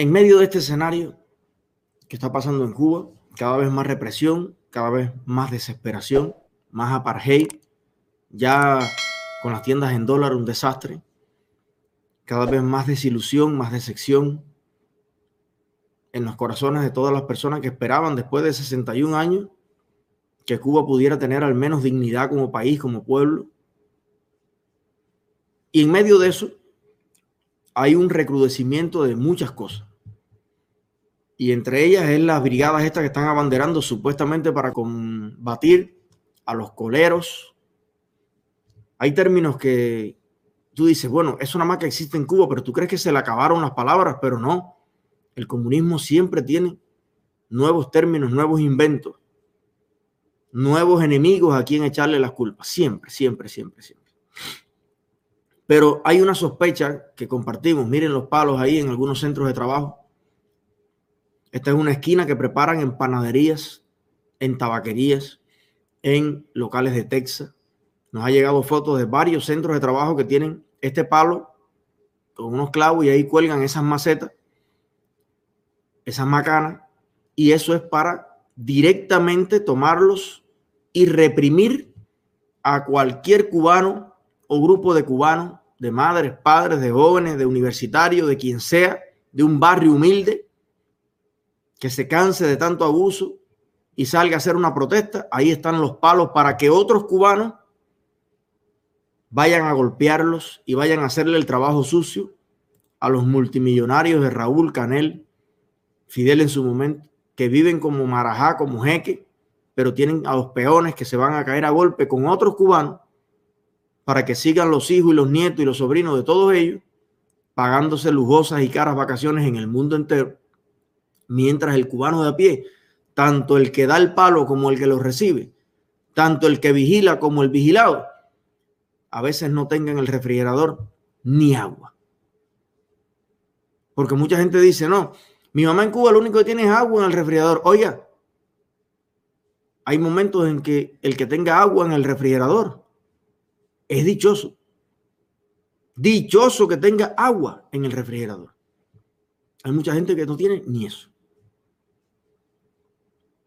En medio de este escenario que está pasando en Cuba, cada vez más represión, cada vez más desesperación, más apartheid, ya con las tiendas en dólar un desastre, cada vez más desilusión, más decepción en los corazones de todas las personas que esperaban después de 61 años que Cuba pudiera tener al menos dignidad como país, como pueblo. Y en medio de eso hay un recrudecimiento de muchas cosas. Y entre ellas es las brigadas estas que están abanderando supuestamente para combatir a los coleros. Hay términos que tú dices, bueno, eso nada más que existe en Cuba, pero tú crees que se le acabaron las palabras, pero no. El comunismo siempre tiene nuevos términos, nuevos inventos, nuevos enemigos a quien echarle las culpas. Siempre, siempre, siempre, siempre. Pero hay una sospecha que compartimos. Miren los palos ahí en algunos centros de trabajo. Esta es una esquina que preparan en panaderías, en tabaquerías, en locales de Texas. Nos ha llegado fotos de varios centros de trabajo que tienen este palo con unos clavos y ahí cuelgan esas macetas, esas macanas, y eso es para directamente tomarlos y reprimir a cualquier cubano o grupo de cubanos, de madres, padres, de jóvenes, de universitarios, de quien sea, de un barrio humilde, que se canse de tanto abuso y salga a hacer una protesta, ahí están los palos para que otros cubanos vayan a golpearlos y vayan a hacerle el trabajo sucio a los multimillonarios de Raúl Canel, Fidel en su momento, que viven como marajá, como jeque, pero tienen a los peones que se van a caer a golpe con otros cubanos para que sigan los hijos y los nietos y los sobrinos de todos ellos pagándose lujosas y caras vacaciones en el mundo entero mientras el cubano de a pie, tanto el que da el palo como el que lo recibe, tanto el que vigila como el vigilado, a veces no tengan el refrigerador ni agua. Porque mucha gente dice, no, mi mamá en Cuba lo único que tiene es agua en el refrigerador. Oiga, hay momentos en que el que tenga agua en el refrigerador es dichoso. Dichoso que tenga agua en el refrigerador. Hay mucha gente que no tiene ni eso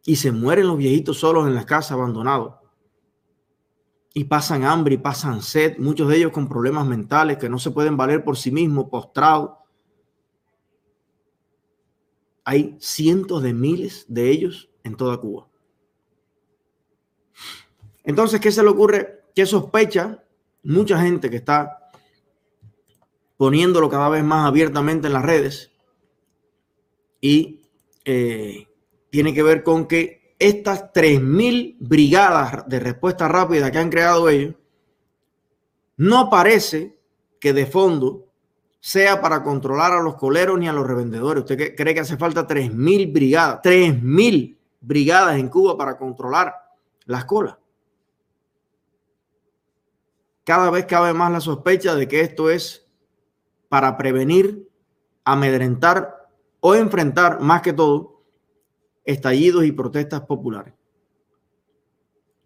y se mueren los viejitos solos en las casas abandonados. Y pasan hambre y pasan sed, muchos de ellos con problemas mentales que no se pueden valer por sí mismos, postrados. Hay cientos de miles de ellos en toda Cuba. Entonces, ¿qué se le ocurre? ¿Qué sospecha mucha gente que está poniéndolo cada vez más abiertamente en las redes? Y eh, tiene que ver con que estas 3.000 brigadas de respuesta rápida que han creado ellos, no parece que de fondo sea para controlar a los coleros ni a los revendedores. ¿Usted cree que hace falta 3.000 brigadas? 3.000 brigadas en Cuba para controlar las colas. Cada vez cabe más la sospecha de que esto es para prevenir, amedrentar o enfrentar más que todo estallidos y protestas populares.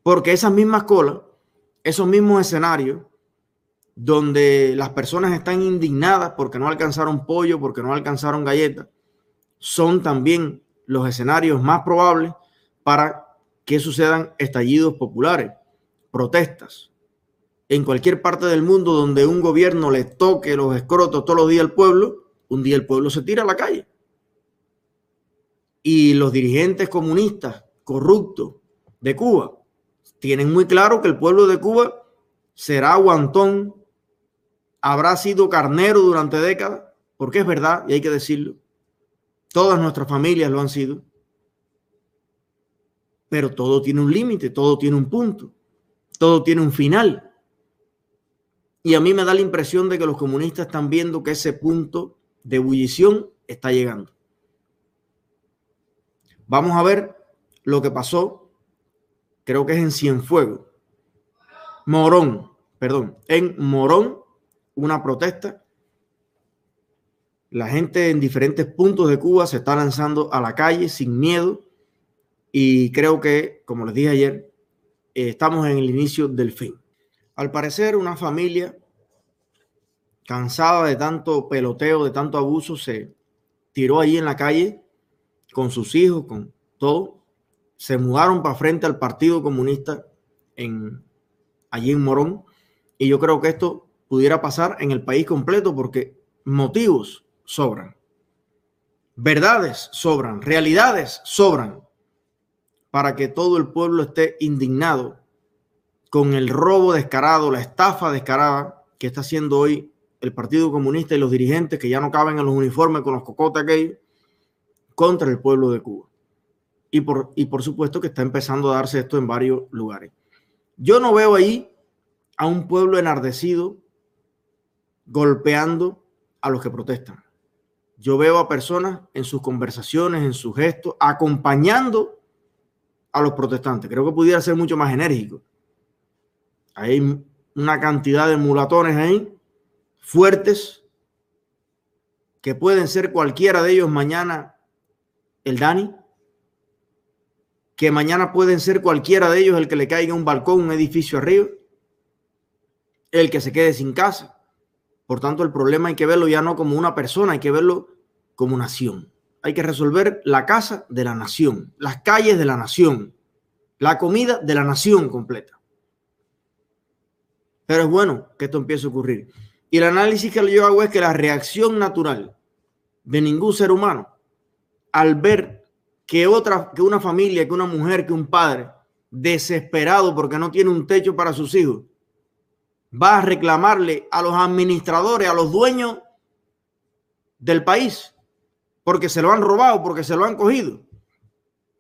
Porque esas mismas colas, esos mismos escenarios, donde las personas están indignadas porque no alcanzaron pollo, porque no alcanzaron galletas, son también los escenarios más probables para que sucedan estallidos populares, protestas. En cualquier parte del mundo donde un gobierno le toque los escrotos todos los días al pueblo, un día el pueblo se tira a la calle y los dirigentes comunistas corruptos de Cuba tienen muy claro que el pueblo de Cuba será aguantón, habrá sido carnero durante décadas, porque es verdad y hay que decirlo. Todas nuestras familias lo han sido. Pero todo tiene un límite, todo tiene un punto, todo tiene un final. Y a mí me da la impresión de que los comunistas están viendo que ese punto de ebullición está llegando. Vamos a ver lo que pasó, creo que es en Cienfuegos, Morón, perdón, en Morón, una protesta. La gente en diferentes puntos de Cuba se está lanzando a la calle sin miedo y creo que, como les dije ayer, eh, estamos en el inicio del fin. Al parecer, una familia cansada de tanto peloteo, de tanto abuso, se tiró allí en la calle con sus hijos, con todo. Se mudaron para frente al Partido Comunista en, allí en Morón. Y yo creo que esto pudiera pasar en el país completo porque motivos sobran. Verdades sobran, realidades sobran para que todo el pueblo esté indignado con el robo descarado, la estafa descarada que está haciendo hoy el Partido Comunista y los dirigentes que ya no caben en los uniformes con los cocotes aquellos contra el pueblo de Cuba. Y por, y por supuesto que está empezando a darse esto en varios lugares. Yo no veo ahí a un pueblo enardecido golpeando a los que protestan. Yo veo a personas en sus conversaciones, en sus gestos, acompañando a los protestantes. Creo que pudiera ser mucho más enérgico. Hay una cantidad de mulatones ahí fuertes que pueden ser cualquiera de ellos mañana el Dani, que mañana pueden ser cualquiera de ellos el que le caiga un balcón, un edificio arriba, el que se quede sin casa. Por tanto, el problema hay que verlo ya no como una persona, hay que verlo como nación. Hay que resolver la casa de la nación, las calles de la nación, la comida de la nación completa. Pero es bueno que esto empiece a ocurrir. Y el análisis que yo hago es que la reacción natural de ningún ser humano al ver que otra, que una familia, que una mujer, que un padre desesperado porque no tiene un techo para sus hijos, va a reclamarle a los administradores, a los dueños del país, porque se lo han robado, porque se lo han cogido.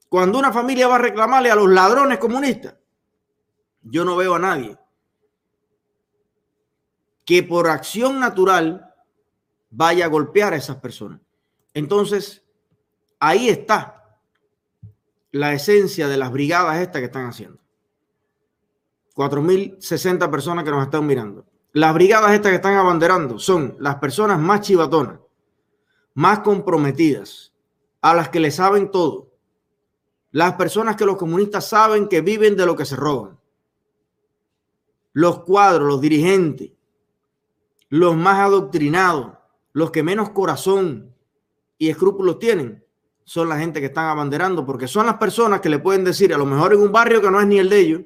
Cuando una familia va a reclamarle a los ladrones comunistas, yo no veo a nadie que por acción natural vaya a golpear a esas personas. Entonces, ahí está la esencia de las brigadas estas que están haciendo. 4.060 personas que nos están mirando. Las brigadas estas que están abanderando son las personas más chivatonas, más comprometidas, a las que le saben todo. Las personas que los comunistas saben que viven de lo que se roban. Los cuadros, los dirigentes, los más adoctrinados, los que menos corazón y escrúpulos tienen, son la gente que están abanderando, porque son las personas que le pueden decir, a lo mejor en un barrio que no es ni el de ellos,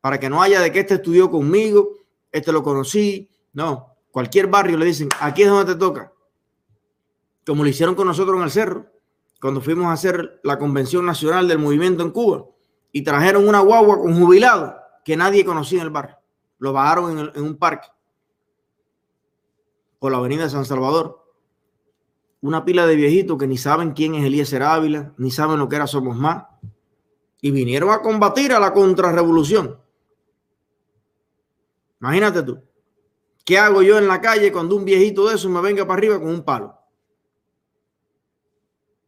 para que no haya de que este estudió conmigo, este lo conocí, no, cualquier barrio le dicen, aquí es donde te toca, como lo hicieron con nosotros en el cerro, cuando fuimos a hacer la convención nacional del movimiento en Cuba, y trajeron una guagua con jubilado que nadie conocía en el barrio, lo bajaron en, un parque por la avenida de San Salvador. Una pila de viejitos que ni saben quién es Eliezer Ávila, ni saben lo que era Somos Más, y vinieron a combatir a la contrarrevolución. Imagínate tú. ¿Qué hago yo en la calle cuando un viejito de eso me venga para arriba con un palo?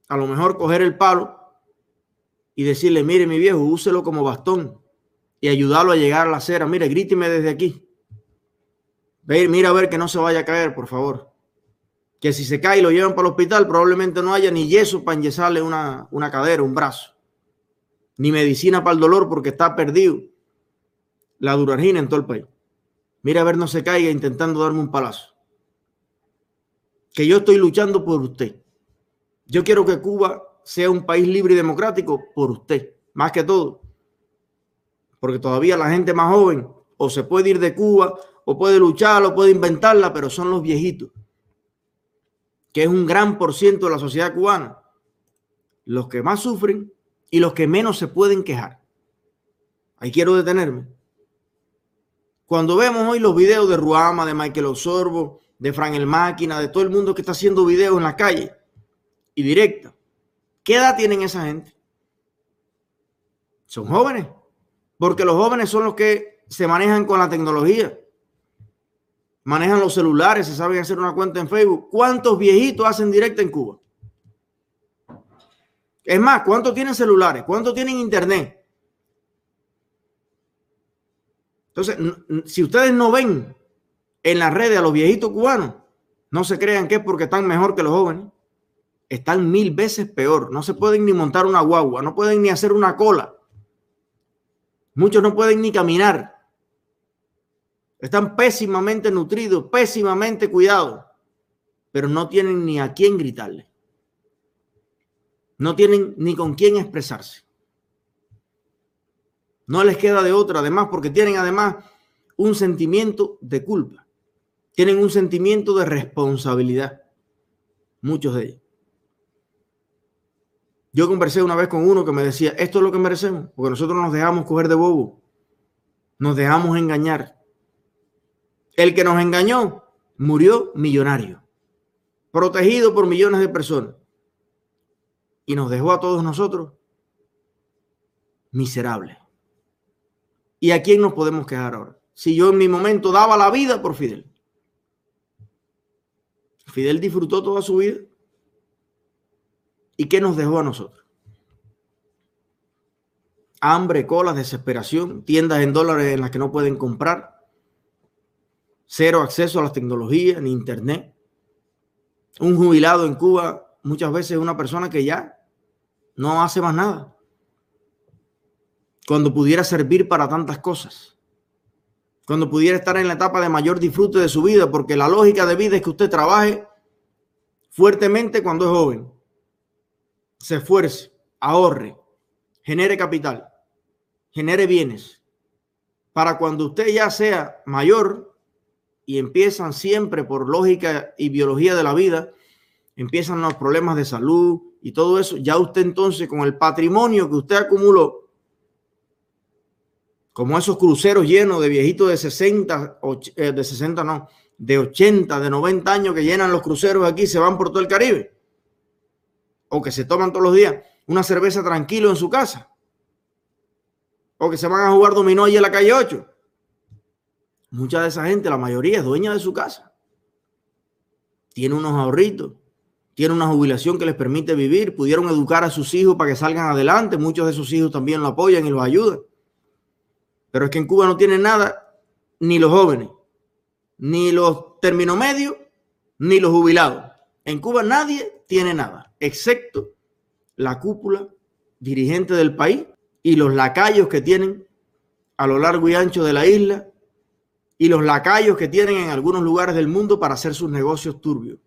A lo mejor coger el palo y decirle, mire mi viejo, úselo como bastón y ayudarlo a llegar a la acera. Mire, gríteme desde aquí mira a ver que no se vaya a caer, por favor. Que si se cae y lo llevan para el hospital, probablemente no haya ni yeso para enyesarle una, una cadera, un brazo. Ni medicina para el dolor porque está perdido la durargina en todo el país. Mira a ver no se caiga intentando darme un palazo. Que yo estoy luchando por usted. Yo quiero que Cuba sea un país libre y democrático por usted, más que todo. Porque todavía la gente más joven o se puede ir de Cuba o puede luchar, o puede inventarla, pero son los viejitos, que es un gran por ciento de la sociedad cubana, los que más sufren y los que menos se pueden quejar. Ahí quiero detenerme. Cuando vemos hoy los videos de Ruama, de Michael Osorbo, de Fran el Máquina, de todo el mundo que está haciendo videos en la calle y directa, ¿qué edad tienen esa gente? Son jóvenes, porque los jóvenes son los que se manejan con la tecnología manejan los celulares, se saben hacer una cuenta en Facebook. ¿Cuántos viejitos hacen directa en Cuba? Es más, ¿cuántos tienen celulares? ¿Cuántos tienen internet? Entonces, si ustedes no ven en las redes a los viejitos cubanos, no se crean que es porque están mejor que los jóvenes. Están mil veces peor. No se pueden ni montar una guagua, no pueden ni hacer una cola. Muchos no pueden ni caminar. Están pésimamente nutridos, pésimamente cuidados. pero no tienen ni a quién gritarle. No tienen ni con quién expresarse. No les queda de otra, además, porque tienen además un sentimiento de culpa. Tienen un sentimiento de responsabilidad. Muchos de ellos. Yo conversé una vez con uno que me decía, esto es lo que merecemos, porque nosotros nos dejamos coger de bobo, nos dejamos engañar. El que nos engañó murió millonario, protegido por millones de personas, y nos dejó a todos nosotros miserables. ¿Y a quién nos podemos quejar ahora? Si yo en mi momento daba la vida por Fidel. Fidel disfrutó toda su vida ¿Y qué nos dejó a nosotros? Hambre, colas, desesperación, tiendas en dólares en las que no pueden comprar, cero acceso a las tecnologías ni internet. Un jubilado en Cuba muchas veces es una persona que ya no hace más nada. Cuando pudiera servir para tantas cosas. Cuando pudiera estar en la etapa de mayor disfrute de su vida, porque la lógica de vida es que usted trabaje fuertemente cuando es joven se esfuerce, ahorre, genere capital, genere bienes, para cuando usted ya sea mayor y empiezan siempre por lógica y biología de la vida, empiezan los problemas de salud y todo eso, ya usted entonces con el patrimonio que usted acumuló, como esos cruceros llenos de viejitos de 60, eh, de 60 no, de 80, de 90 años que llenan los cruceros aquí, se van por todo el Caribe o que se toman todos los días una cerveza tranquilo en su casa, o que se van a jugar dominó allí en la calle 8. Mucha de esa gente, la mayoría es dueña de su casa. Tiene unos ahorritos, tiene una jubilación que les permite vivir, pudieron educar a sus hijos para que salgan adelante, muchos de sus hijos también lo apoyan y los ayudan. Pero es que en Cuba no tienen nada, ni los jóvenes, ni los términos medios, ni los jubilados. En Cuba nadie tiene nada, excepto la cúpula dirigente del país y los lacayos que tienen a lo largo y ancho de la isla y los lacayos que tienen en algunos lugares del mundo para hacer sus negocios turbios.